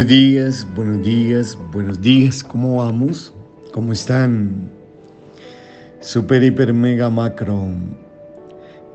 Buenos días, buenos días, buenos días, ¿cómo vamos? ¿Cómo están? Super, hiper, mega, macro,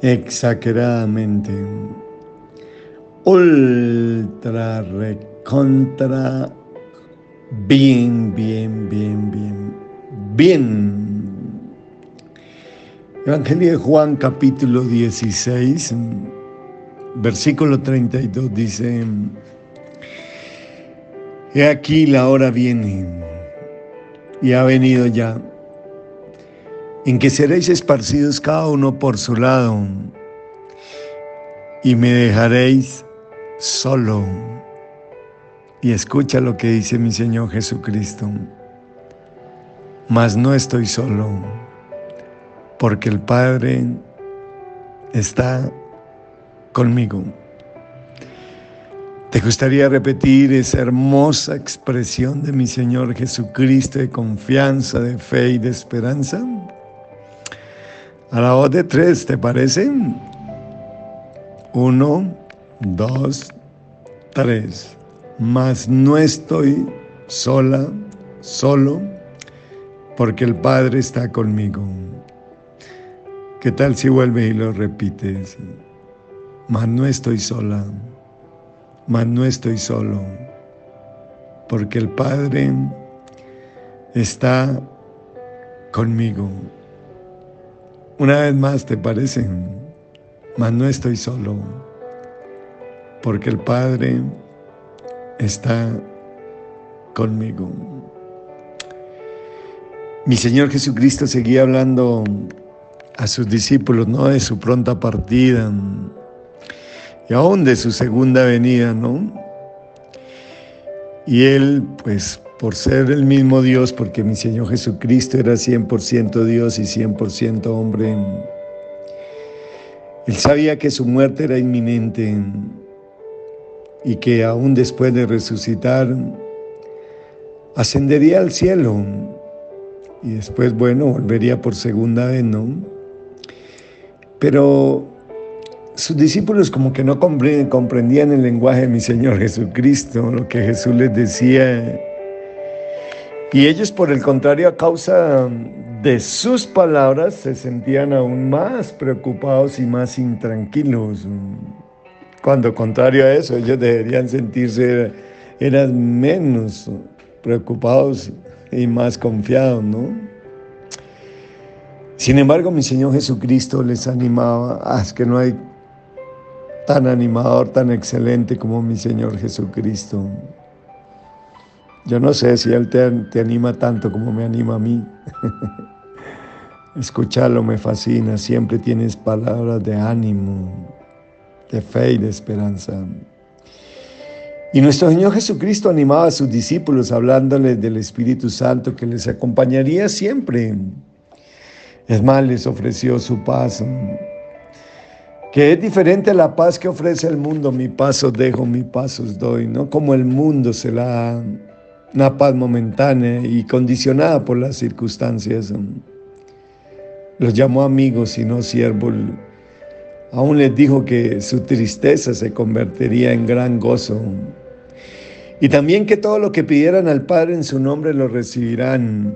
exageradamente, ultra, recontra, bien, bien, bien, bien, bien. Evangelio de Juan capítulo 16, versículo 32 dice, He aquí la hora viene, y ha venido ya, en que seréis esparcidos cada uno por su lado, y me dejaréis solo. Y escucha lo que dice mi Señor Jesucristo. Mas no estoy solo, porque el Padre está conmigo. ¿Te gustaría repetir esa hermosa expresión de mi Señor Jesucristo de confianza, de fe y de esperanza? A la voz de tres, ¿te parece? Uno, dos, tres. Mas no estoy sola, solo, porque el Padre está conmigo. ¿Qué tal si vuelves y lo repites? Mas no estoy sola mas no estoy solo, porque el Padre está conmigo. Una vez más, ¿te parece? Mas no estoy solo, porque el Padre está conmigo. Mi Señor Jesucristo seguía hablando a sus discípulos, ¿no? De su pronta partida, y aún de su segunda venida, ¿no? Y él, pues, por ser el mismo Dios, porque mi Señor Jesucristo era 100% Dios y 100% hombre, él sabía que su muerte era inminente y que aún después de resucitar, ascendería al cielo y después, bueno, volvería por segunda vez, ¿no? Pero sus discípulos como que no comprendían el lenguaje de mi Señor Jesucristo, lo que Jesús les decía. Y ellos, por el contrario, a causa de sus palabras, se sentían aún más preocupados y más intranquilos. Cuando contrario a eso, ellos deberían sentirse, eran menos preocupados y más confiados, ¿no? Sin embargo, mi Señor Jesucristo les animaba, es que no hay tan animador, tan excelente como mi Señor Jesucristo. Yo no sé si Él te, anima tanto como me anima a mí. Escucharlo me fascina, siempre tienes palabras de ánimo, de fe y de esperanza. Y nuestro Señor Jesucristo animaba a sus discípulos hablándoles del Espíritu Santo que les acompañaría siempre. Es más, les ofreció su paz que es diferente a la paz que ofrece el mundo. Mi paso dejo, mi paso os doy, ¿no? Como el mundo se la una paz momentánea y condicionada por las circunstancias. Los llamó amigos y no siervos. Aún les dijo que su tristeza se convertiría en gran gozo. Y también que todo lo que pidieran al Padre en su nombre lo recibirán.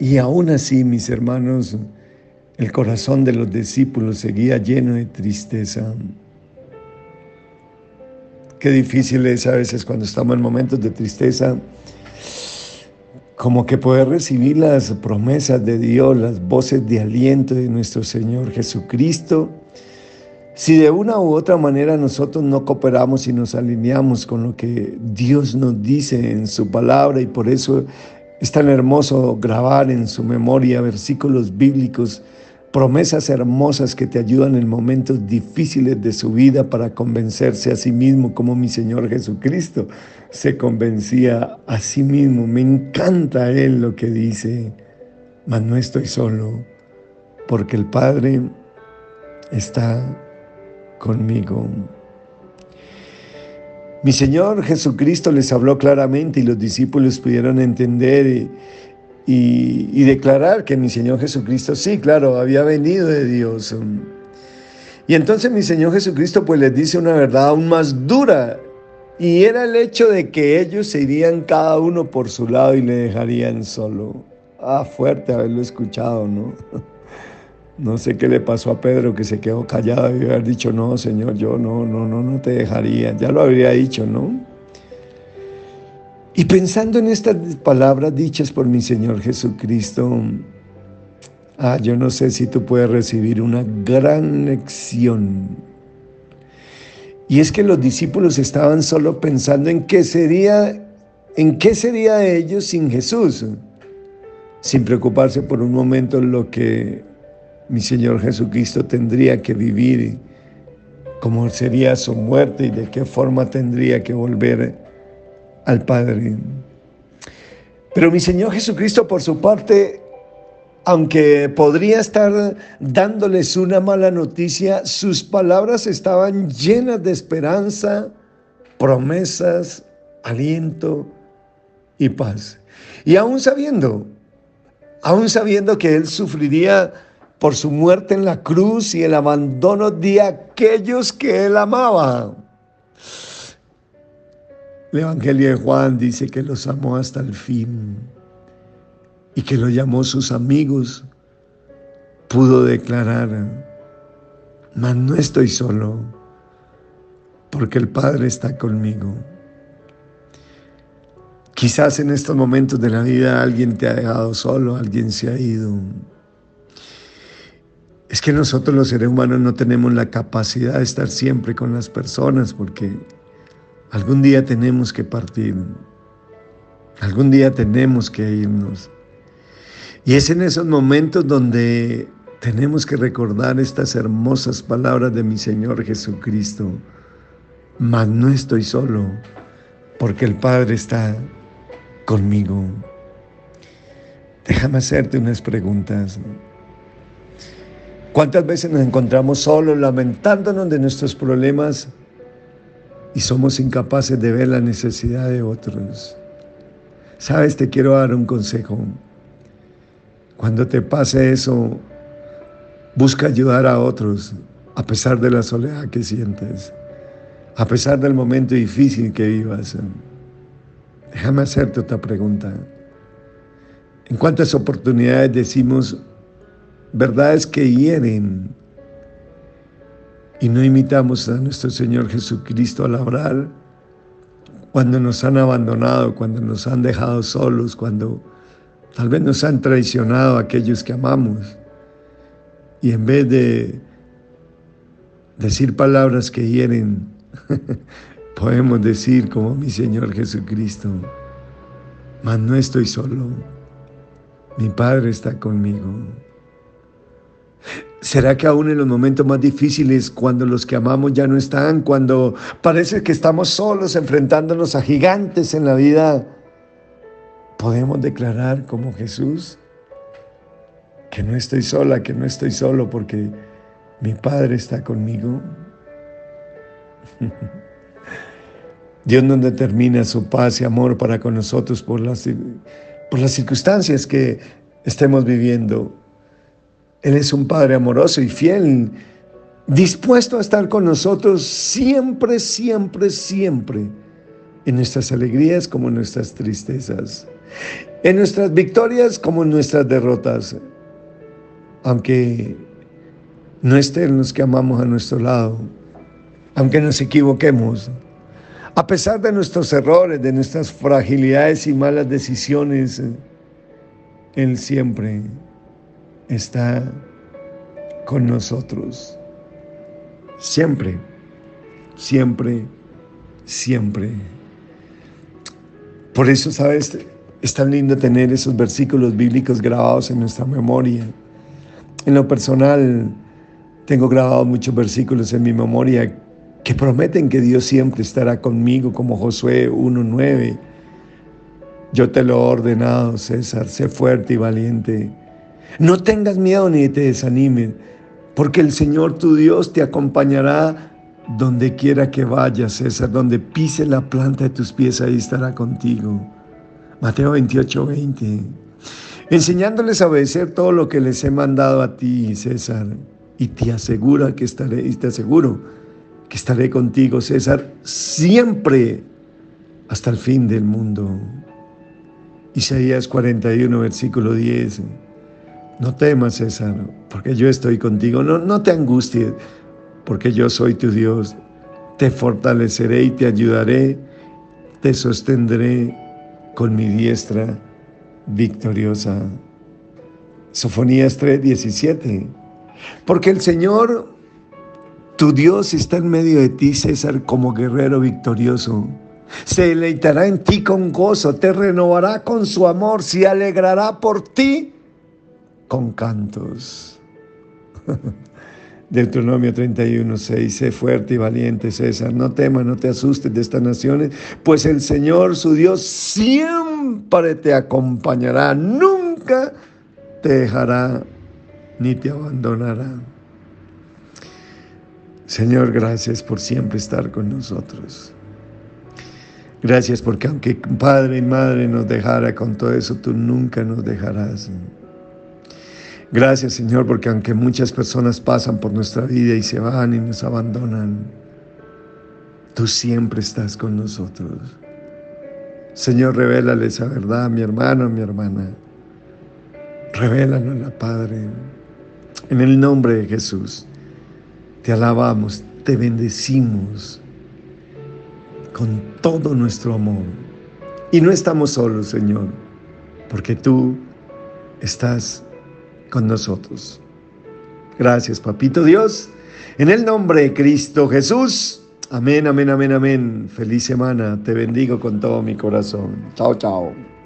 Y aún así, mis hermanos, el corazón de los discípulos seguía lleno de tristeza. Qué difícil es a veces cuando estamos en momentos de tristeza, como que poder recibir las promesas de Dios, las voces de aliento de nuestro Señor Jesucristo, si de una u otra manera nosotros no cooperamos y nos alineamos con lo que Dios nos dice en su palabra y por eso es tan hermoso grabar en su memoria versículos bíblicos promesas hermosas que te ayudan en momentos difíciles de su vida para convencerse a sí mismo, como mi Señor Jesucristo se convencía a sí mismo. Me encanta Él lo que dice, mas no estoy solo, porque el Padre está conmigo. Mi Señor Jesucristo les habló claramente y los discípulos pudieron entender y, declarar que mi Señor Jesucristo, sí, claro, había venido de Dios. Y entonces mi Señor Jesucristo pues les dice una verdad aún más dura Y era el hecho de que ellos se irían cada uno por su lado y le dejarían solo. Ah, fuerte haberlo escuchado, ¿no? No sé qué le pasó a Pedro que se quedó callado y haber dicho, no, Señor, yo no, no, no, no te dejaría. Ya lo habría dicho, ¿no? Y pensando en estas palabras dichas por mi Señor Jesucristo, ah, yo no sé si tú puedes recibir una gran lección. Y es que los discípulos estaban solo pensando en qué sería, en qué sería ellos sin Jesús, sin preocuparse por un momento lo que mi Señor Jesucristo tendría que vivir, cómo sería su muerte y de qué forma tendría que volver al Padre. Pero mi Señor Jesucristo, por su parte, aunque podría estar dándoles una mala noticia, sus palabras estaban llenas de esperanza, promesas, aliento y paz. Y aún sabiendo, aún sabiendo que Él sufriría por su muerte en la cruz y el abandono de aquellos que él amaba. El Evangelio de Juan dice que los amó hasta el fin y que lo llamó sus amigos. Pudo declarar, mas no estoy solo, porque el Padre está conmigo. Quizás en estos momentos de la vida alguien te ha dejado solo, alguien se ha ido. Es que nosotros los seres humanos no tenemos la capacidad de estar siempre con las personas porque algún día tenemos que partir, algún día tenemos que irnos. Y es en esos momentos donde tenemos que recordar estas hermosas palabras de mi Señor Jesucristo. Mas no estoy solo, porque el Padre está conmigo. Déjame hacerte unas preguntas. ¿Cuántas veces nos encontramos solos lamentándonos de nuestros problemas y somos incapaces de ver la necesidad de otros? Sabes, te quiero dar un consejo. Cuando te pase eso, busca ayudar a otros a pesar de la soledad que sientes, a pesar del momento difícil que vivas. Déjame hacerte otra pregunta. ¿En cuántas oportunidades decimos, verdades que hieren y no imitamos a nuestro Señor Jesucristo al orar cuando nos han abandonado, cuando nos han dejado solos, cuando tal vez nos han traicionado aquellos que amamos. Y en vez de decir palabras que hieren, podemos decir como mi Señor Jesucristo, mas no estoy solo, mi Padre está conmigo. ¿Será que aún en los momentos más difíciles, cuando los que amamos ya no están, cuando parece que estamos solos enfrentándonos a gigantes en la vida, podemos declarar como Jesús que no estoy sola, que no estoy solo porque mi Padre está conmigo? Dios no determina su paz y amor para con nosotros por las, por las circunstancias que estemos viviendo. Él es un Padre amoroso y fiel, dispuesto a estar con nosotros siempre, siempre, siempre, en nuestras alegrías como en nuestras tristezas, en nuestras victorias como en nuestras derrotas, aunque no estén los que amamos a nuestro lado, aunque nos equivoquemos, a pesar de nuestros errores, de nuestras fragilidades y malas decisiones, Él siempre está con nosotros. Siempre, siempre, siempre. Por eso, ¿sabes? Es tan lindo tener esos versículos bíblicos grabados en nuestra memoria. En lo personal, tengo grabados muchos versículos en mi memoria que prometen que Dios siempre estará conmigo, como Josué 1.9. Yo te lo he ordenado, César, sé fuerte y valiente no tengas miedo ni te desanimes, porque el Señor tu Dios te acompañará donde quiera que vayas, César, donde pise la planta de tus pies, ahí estará contigo. Mateo 28, 20. Enseñándoles a obedecer todo lo que les he mandado a ti, César, y te asegura que estaré, y te aseguro que estaré contigo, César, siempre hasta el fin del mundo. Isaías 41, versículo 10. No temas, César, porque yo estoy contigo. No, no te angusties, porque yo soy tu Dios. Te fortaleceré y te ayudaré. Te sostendré con mi diestra victoriosa. Sofonías 3, 17. Porque el Señor, tu Dios, está en medio de ti, César, como guerrero victorioso. Se deleitará en ti con gozo, te renovará con su amor, se alegrará por ti con cantos. Deuteronomio 31, 6, sé fuerte y valiente, César, no temas, no te asustes de estas naciones, pues el Señor, su Dios, siempre te acompañará, nunca te dejará ni te abandonará. Señor, gracias por siempre estar con nosotros. Gracias porque aunque padre y madre nos dejara con todo eso, tú nunca nos dejarás. Gracias Señor porque aunque muchas personas pasan por nuestra vida y se van y nos abandonan, tú siempre estás con nosotros. Señor, revélale esa verdad mi hermano, mi hermana. Revélalo la Padre. En el nombre de Jesús, te alabamos, te bendecimos con todo nuestro amor. Y no estamos solos, Señor, porque tú estás con nosotros. Gracias, Papito Dios. En el nombre de Cristo Jesús. Amén, amén, amén, amén. Feliz semana. Te bendigo con todo mi corazón. Chao, chao.